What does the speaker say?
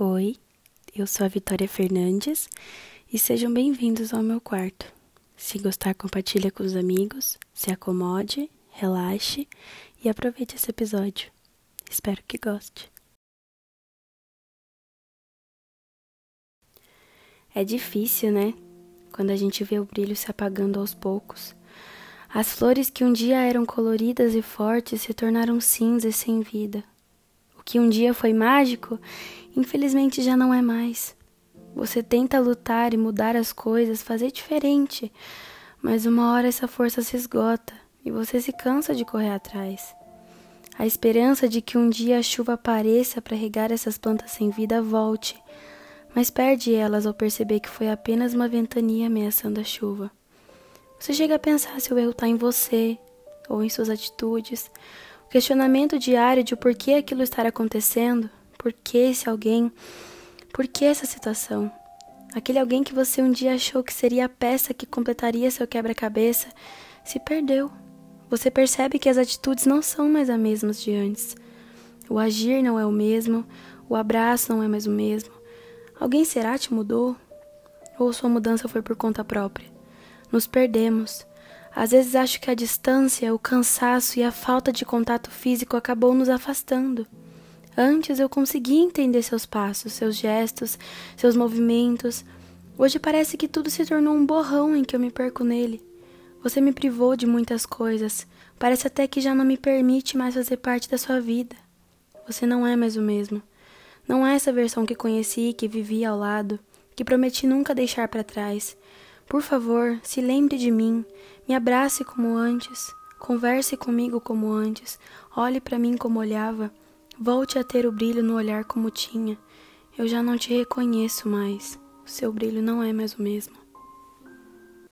Oi, eu sou a Vitória Fernandes e sejam bem-vindos ao meu quarto. Se gostar, compartilha com os amigos, se acomode, relaxe e aproveite esse episódio. Espero que goste. É difícil, né? Quando a gente vê o brilho se apagando aos poucos. As flores que um dia eram coloridas e fortes se tornaram cinzas sem vida. Que um dia foi mágico infelizmente já não é mais. Você tenta lutar e mudar as coisas, fazer diferente, mas uma hora essa força se esgota e você se cansa de correr atrás. A esperança de que um dia a chuva apareça para regar essas plantas sem vida volte, mas perde elas ao perceber que foi apenas uma ventania ameaçando a chuva. Você chega a pensar se o erro está em você ou em suas atitudes, questionamento diário de por que aquilo está acontecendo por que esse alguém? Por que essa situação? Aquele alguém que você um dia achou que seria a peça que completaria seu quebra-cabeça se perdeu. Você percebe que as atitudes não são mais as mesmas de antes. O agir não é o mesmo, o abraço não é mais o mesmo. Alguém será te mudou? Ou sua mudança foi por conta própria? Nos perdemos. Às vezes acho que a distância, o cansaço e a falta de contato físico acabou nos afastando. Antes eu conseguia entender seus passos, seus gestos, seus movimentos. Hoje parece que tudo se tornou um borrão em que eu me perco nele. Você me privou de muitas coisas. Parece até que já não me permite mais fazer parte da sua vida. Você não é mais o mesmo. Não é essa versão que conheci, que vivi ao lado, que prometi nunca deixar para trás. Por favor, se lembre de mim, me abrace como antes, converse comigo como antes, olhe para mim como olhava. Volte a ter o brilho no olhar como tinha. Eu já não te reconheço mais. O seu brilho não é mais o mesmo.